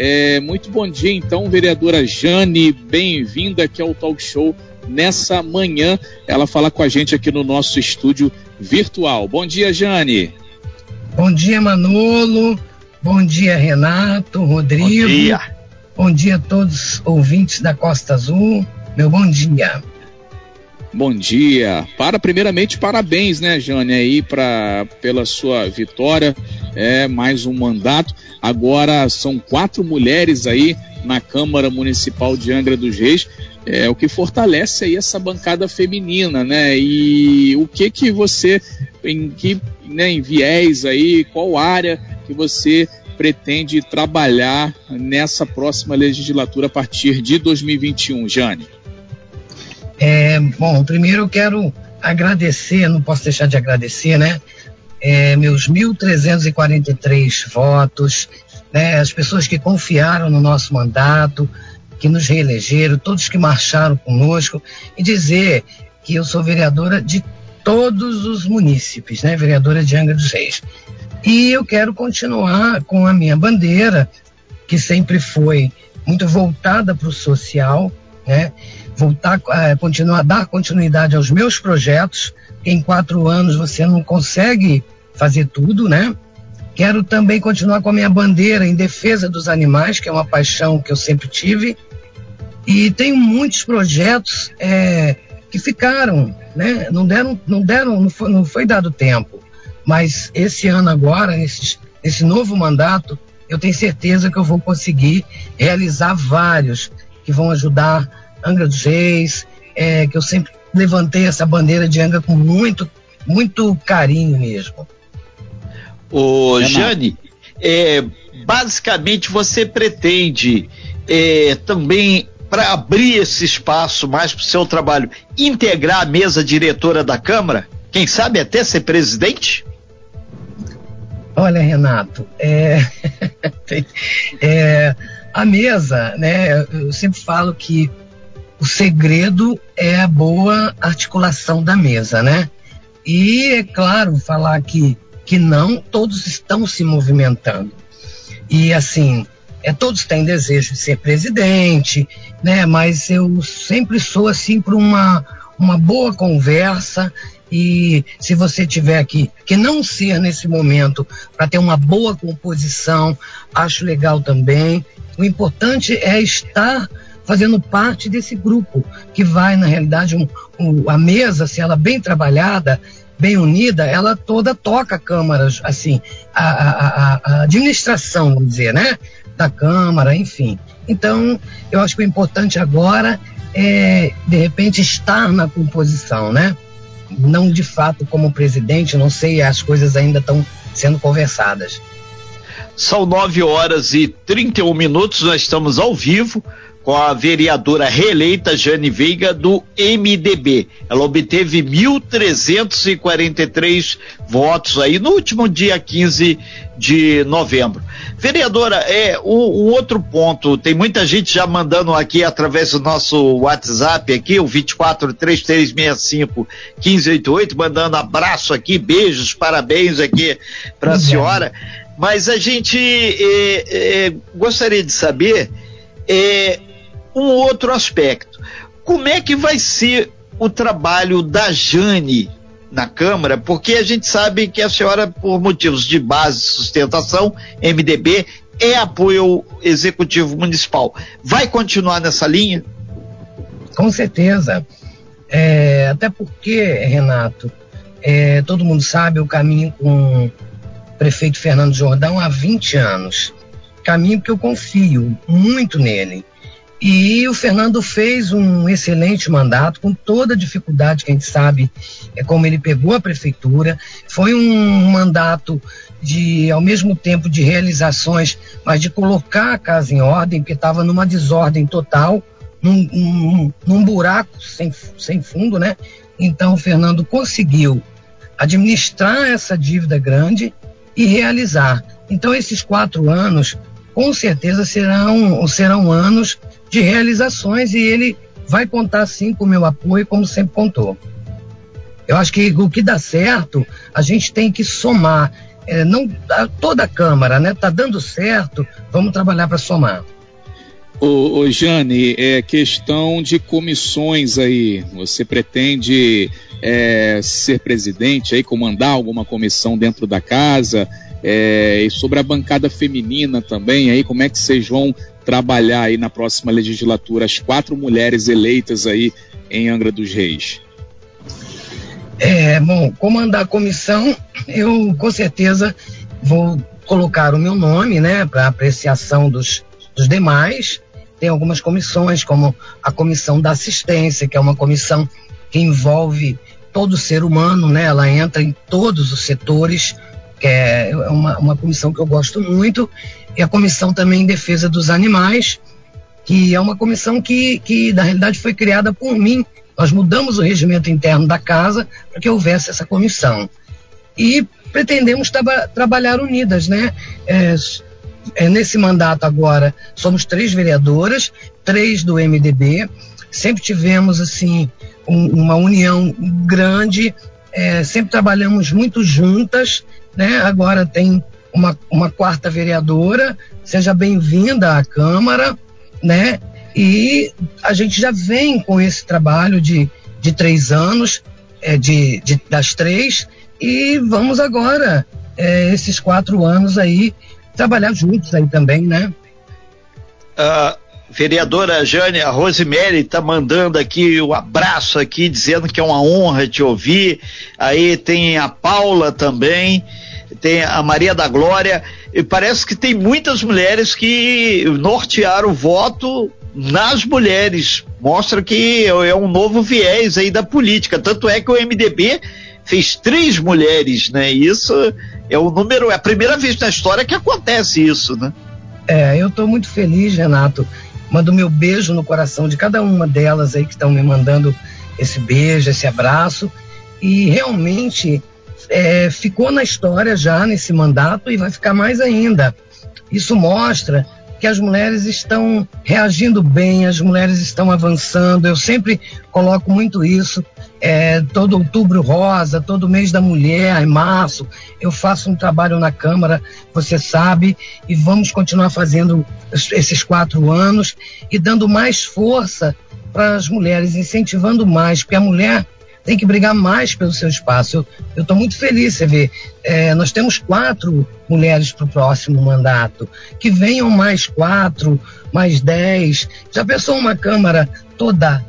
É, muito bom dia, então, vereadora Jane, bem-vinda aqui ao Talk Show nessa manhã. Ela fala com a gente aqui no nosso estúdio virtual. Bom dia, Jane. Bom dia, Manolo. Bom dia, Renato, Rodrigo. Bom dia. Bom dia a todos os ouvintes da Costa Azul. Meu bom dia. Bom dia. Para primeiramente parabéns, né, Jane, aí para pela sua vitória. É mais um mandato. Agora são quatro mulheres aí na Câmara Municipal de Angra dos Reis. É o que fortalece aí essa bancada feminina, né? E o que que você em que né, em viés aí, qual área que você pretende trabalhar nessa próxima legislatura a partir de 2021, Jane? É, bom, primeiro eu quero agradecer, não posso deixar de agradecer, né? É, meus 1.343 votos, né, as pessoas que confiaram no nosso mandato, que nos reelegeram, todos que marcharam conosco, e dizer que eu sou vereadora de todos os munícipes, né, vereadora de Angra dos Reis. E eu quero continuar com a minha bandeira, que sempre foi muito voltada para o social, né? voltar, é, continuar, dar continuidade aos meus projetos. Em quatro anos você não consegue fazer tudo, né? Quero também continuar com a minha bandeira em defesa dos animais, que é uma paixão que eu sempre tive. E tenho muitos projetos é, que ficaram, né? Não deram, não deram, não foi, não foi dado tempo. Mas esse ano agora, nesse, nesse novo mandato, eu tenho certeza que eu vou conseguir realizar vários que vão ajudar Angra dos Reis, é, que eu sempre levantei essa bandeira de Angra com muito, muito carinho mesmo. Ô, Jane, é, basicamente você pretende é, também para abrir esse espaço mais para o seu trabalho, integrar a mesa diretora da Câmara? Quem sabe até ser presidente? Olha, Renato, é, é, a mesa, né? Eu sempre falo que o segredo é a boa articulação da mesa, né? E é claro, falar que, que não, todos estão se movimentando. E assim, é, todos têm desejo de ser presidente, né? Mas eu sempre sou assim para uma, uma boa conversa e se você tiver aqui que não ser nesse momento para ter uma boa composição, acho legal também. O importante é estar fazendo parte desse grupo que vai, na realidade, um, um, a mesa, se ela bem trabalhada, bem unida, ela toda toca câmaras, assim, a, a, a, administração, vamos dizer, né? Da Câmara, enfim. Então, eu acho que o importante agora é, de repente, estar na composição, né? Não de fato como presidente, não sei, as coisas ainda estão sendo conversadas. São 9 horas e 31 minutos, nós estamos ao vivo com a vereadora reeleita Jane Veiga do MDB. Ela obteve 1.343 votos aí no último dia 15 de novembro. Vereadora, é o, o, outro ponto, tem muita gente já mandando aqui através do nosso WhatsApp aqui, o 243365 1588, mandando abraço aqui, beijos, parabéns aqui para a senhora. Mas a gente é, é, gostaria de saber é, um outro aspecto. Como é que vai ser o trabalho da Jane na Câmara? Porque a gente sabe que a senhora, por motivos de base e sustentação, MDB, é apoio executivo municipal. Vai continuar nessa linha? Com certeza. É, até porque, Renato, é, todo mundo sabe o caminho com prefeito Fernando Jordão há 20 anos. Caminho que eu confio muito nele. E o Fernando fez um excelente mandato, com toda a dificuldade que a gente sabe é como ele pegou a prefeitura. Foi um mandato de, ao mesmo tempo, de realizações, mas de colocar a casa em ordem, porque estava numa desordem total, num, num, num buraco sem, sem fundo, né? Então o Fernando conseguiu administrar essa dívida grande e realizar. Então esses quatro anos, com certeza serão, serão anos de realizações e ele vai contar sim com o meu apoio, como sempre contou. Eu acho que o que dá certo, a gente tem que somar. é, não toda a Câmara, né? Está dando certo, vamos trabalhar para somar. Ô, ô, Jane, é questão de comissões aí. Você pretende é, ser presidente aí, comandar alguma comissão dentro da casa? É, e sobre a bancada feminina também, aí, como é que vocês vão trabalhar aí na próxima legislatura as quatro mulheres eleitas aí em Angra dos Reis? É, bom, comandar a comissão, eu com certeza vou colocar o meu nome, né, para apreciação dos, dos demais. Tem algumas comissões, como a comissão da assistência, que é uma comissão que envolve todo ser humano, né? Ela entra em todos os setores, que é uma, uma comissão que eu gosto muito. E a comissão também em defesa dos animais, que é uma comissão que, que na realidade foi criada por mim nós mudamos o regimento interno da casa para que houvesse essa comissão. E pretendemos tra trabalhar unidas, né? É, é, nesse mandato agora somos três vereadoras, três do MDB. Sempre tivemos assim um, uma união grande, é, sempre trabalhamos muito juntas, né? Agora tem uma, uma quarta vereadora, seja bem-vinda à Câmara, né? E a gente já vem com esse trabalho de, de três anos, é, de, de, das três, e vamos agora, é, esses quatro anos aí, trabalhar juntos aí também, né? Uh, vereadora Jane, a Rosemary está mandando aqui o um abraço aqui, dizendo que é uma honra te ouvir. Aí tem a Paula também, tem a Maria da Glória, e parece que tem muitas mulheres que nortearam o voto nas mulheres. Mostra que é um novo viés aí da política. Tanto é que o MDB fez três mulheres, né? Isso é o número, é a primeira vez na história que acontece isso, né? É, eu estou muito feliz, Renato. Mando meu beijo no coração de cada uma delas aí que estão me mandando esse beijo, esse abraço. E realmente é, ficou na história já nesse mandato e vai ficar mais ainda. Isso mostra que as mulheres estão reagindo bem, as mulheres estão avançando. Eu sempre coloco muito isso. É, todo outubro rosa, todo mês da mulher, em março, eu faço um trabalho na Câmara, você sabe, e vamos continuar fazendo esses quatro anos e dando mais força para as mulheres, incentivando mais, porque a mulher tem que brigar mais pelo seu espaço. Eu estou muito feliz, você vê. É, nós temos quatro mulheres para o próximo mandato. Que venham mais quatro, mais dez. Já pensou uma Câmara toda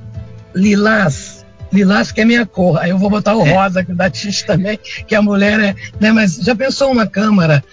lilás? Lilás que é minha cor. Aí eu vou botar o rosa, que é da Tis também, que a mulher é. Né? Mas já pensou uma Câmara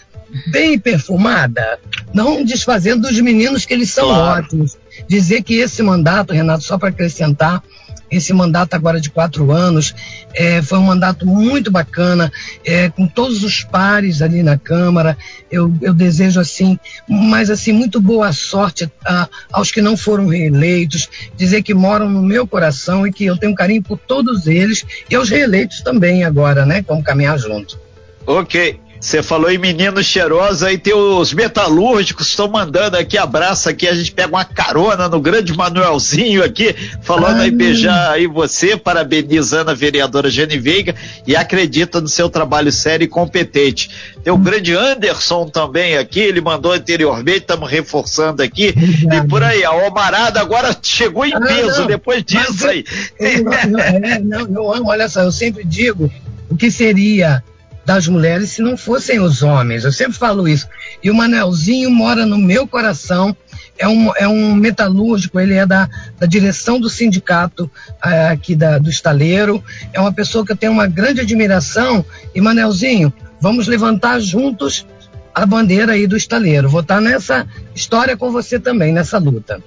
bem perfumada? Não desfazendo dos meninos que eles são claro. ótimos. Dizer que esse mandato, Renato, só para acrescentar, esse mandato agora de quatro anos. É, foi um mandato muito bacana, é, com todos os pares ali na Câmara. Eu, eu desejo assim, mas assim, muito boa sorte a, aos que não foram reeleitos, dizer que moram no meu coração e que eu tenho carinho por todos eles e aos reeleitos também agora, né? Vamos caminhar junto. Ok. Você falou em menino cheiroso, aí tem os metalúrgicos estão mandando aqui abraço aqui, a gente pega uma carona no grande Manuelzinho aqui, falando Ai. aí beijar aí você, parabenizando a vereadora Jane Veiga e acredita no seu trabalho sério e competente. Tem o grande Anderson também aqui, ele mandou anteriormente, estamos reforçando aqui, e por aí, a Omarada agora chegou em ah, peso não, depois disso aí. Eu, eu, é, não, eu amo, olha só, eu sempre digo o que seria das mulheres se não fossem os homens. Eu sempre falo isso. E o Manelzinho mora no meu coração. É um, é um metalúrgico, ele é da, da direção do sindicato uh, aqui da, do estaleiro. É uma pessoa que eu tenho uma grande admiração. E, Manelzinho, vamos levantar juntos a bandeira aí do estaleiro. Vou estar nessa história com você também, nessa luta.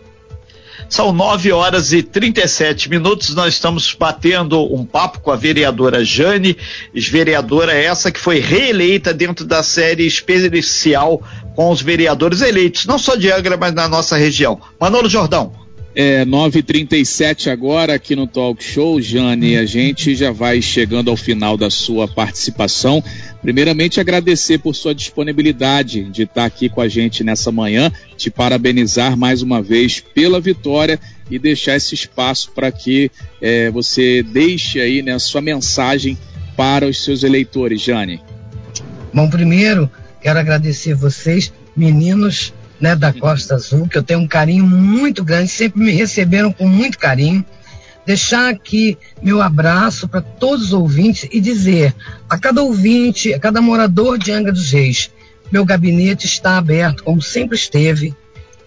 São 9 horas e 37 minutos. Nós estamos batendo um papo com a vereadora Jane, vereadora essa que foi reeleita dentro da série especial com os vereadores eleitos, não só de Angra, mas na nossa região. Manolo Jordão. É 9h37 agora aqui no Talk Show, Jane. A gente já vai chegando ao final da sua participação. Primeiramente, agradecer por sua disponibilidade de estar aqui com a gente nessa manhã, te parabenizar mais uma vez pela vitória e deixar esse espaço para que é, você deixe aí né, a sua mensagem para os seus eleitores, Jane. Bom, primeiro, quero agradecer vocês, meninos né, da Costa Azul, que eu tenho um carinho muito grande, sempre me receberam com muito carinho. Deixar aqui meu abraço para todos os ouvintes e dizer a cada ouvinte, a cada morador de Angra dos Reis, meu gabinete está aberto, como sempre esteve.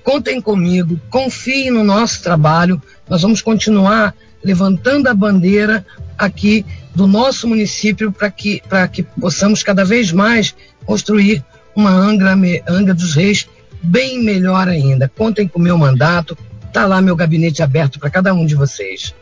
Contem comigo, confiem no nosso trabalho. Nós vamos continuar levantando a bandeira aqui do nosso município para que, que possamos cada vez mais construir uma Angra, Angra dos Reis bem melhor ainda. Contem com o meu mandato, está lá meu gabinete aberto para cada um de vocês.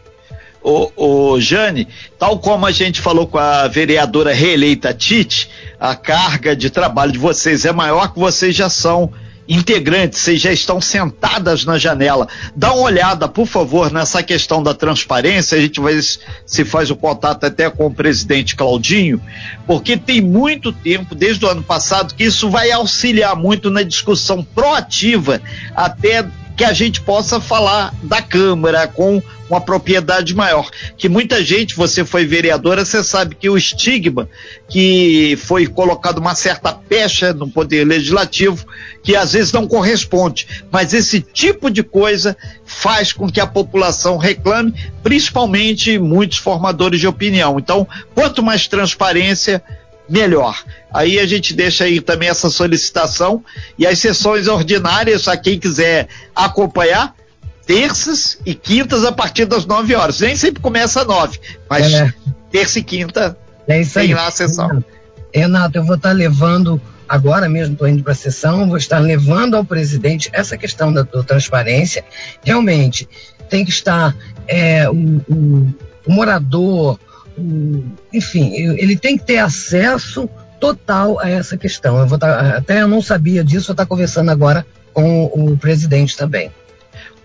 Ô, ô, Jane, tal como a gente falou com a vereadora reeleita Tite, a carga de trabalho de vocês é maior que vocês já são integrantes, vocês já estão sentadas na janela. Dá uma olhada, por favor, nessa questão da transparência. A gente vai se faz o contato até com o presidente Claudinho, porque tem muito tempo, desde o ano passado, que isso vai auxiliar muito na discussão proativa, até que a gente possa falar da Câmara com uma propriedade maior. Que muita gente, você foi vereadora, você sabe que o estigma que foi colocado uma certa pecha no poder legislativo, que às vezes não corresponde. Mas esse tipo de coisa faz com que a população reclame, principalmente muitos formadores de opinião. Então, quanto mais transparência, melhor. Aí a gente deixa aí também essa solicitação e as sessões ordinárias, a quem quiser acompanhar, terças e quintas a partir das 9 horas. Nem sempre começa às 9, mas é. terça e quinta é tem lá a sessão. Renato, eu vou estar levando, agora mesmo estou indo para a sessão, vou estar levando ao presidente essa questão da, da transparência. Realmente, tem que estar é, o, o, o morador, enfim, ele tem que ter acesso total a essa questão. Eu tá, até eu não sabia disso, vou estar conversando agora com o presidente também.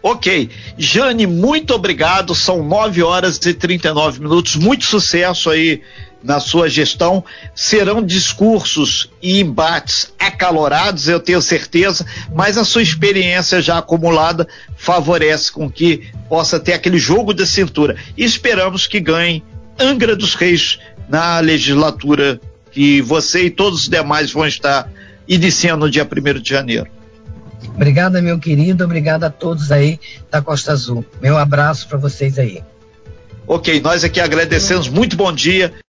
Ok. Jane, muito obrigado. São 9 horas e 39 minutos. Muito sucesso aí na sua gestão. Serão discursos e embates acalorados, eu tenho certeza, mas a sua experiência já acumulada favorece com que possa ter aquele jogo de cintura. E esperamos que ganhe Angra dos Reis na legislatura que você e todos os demais vão estar iniciando no dia 1 de janeiro. Obrigada, meu querido. Obrigada a todos aí da Costa Azul. Meu abraço para vocês aí. Ok, nós aqui agradecemos. Muito bom dia.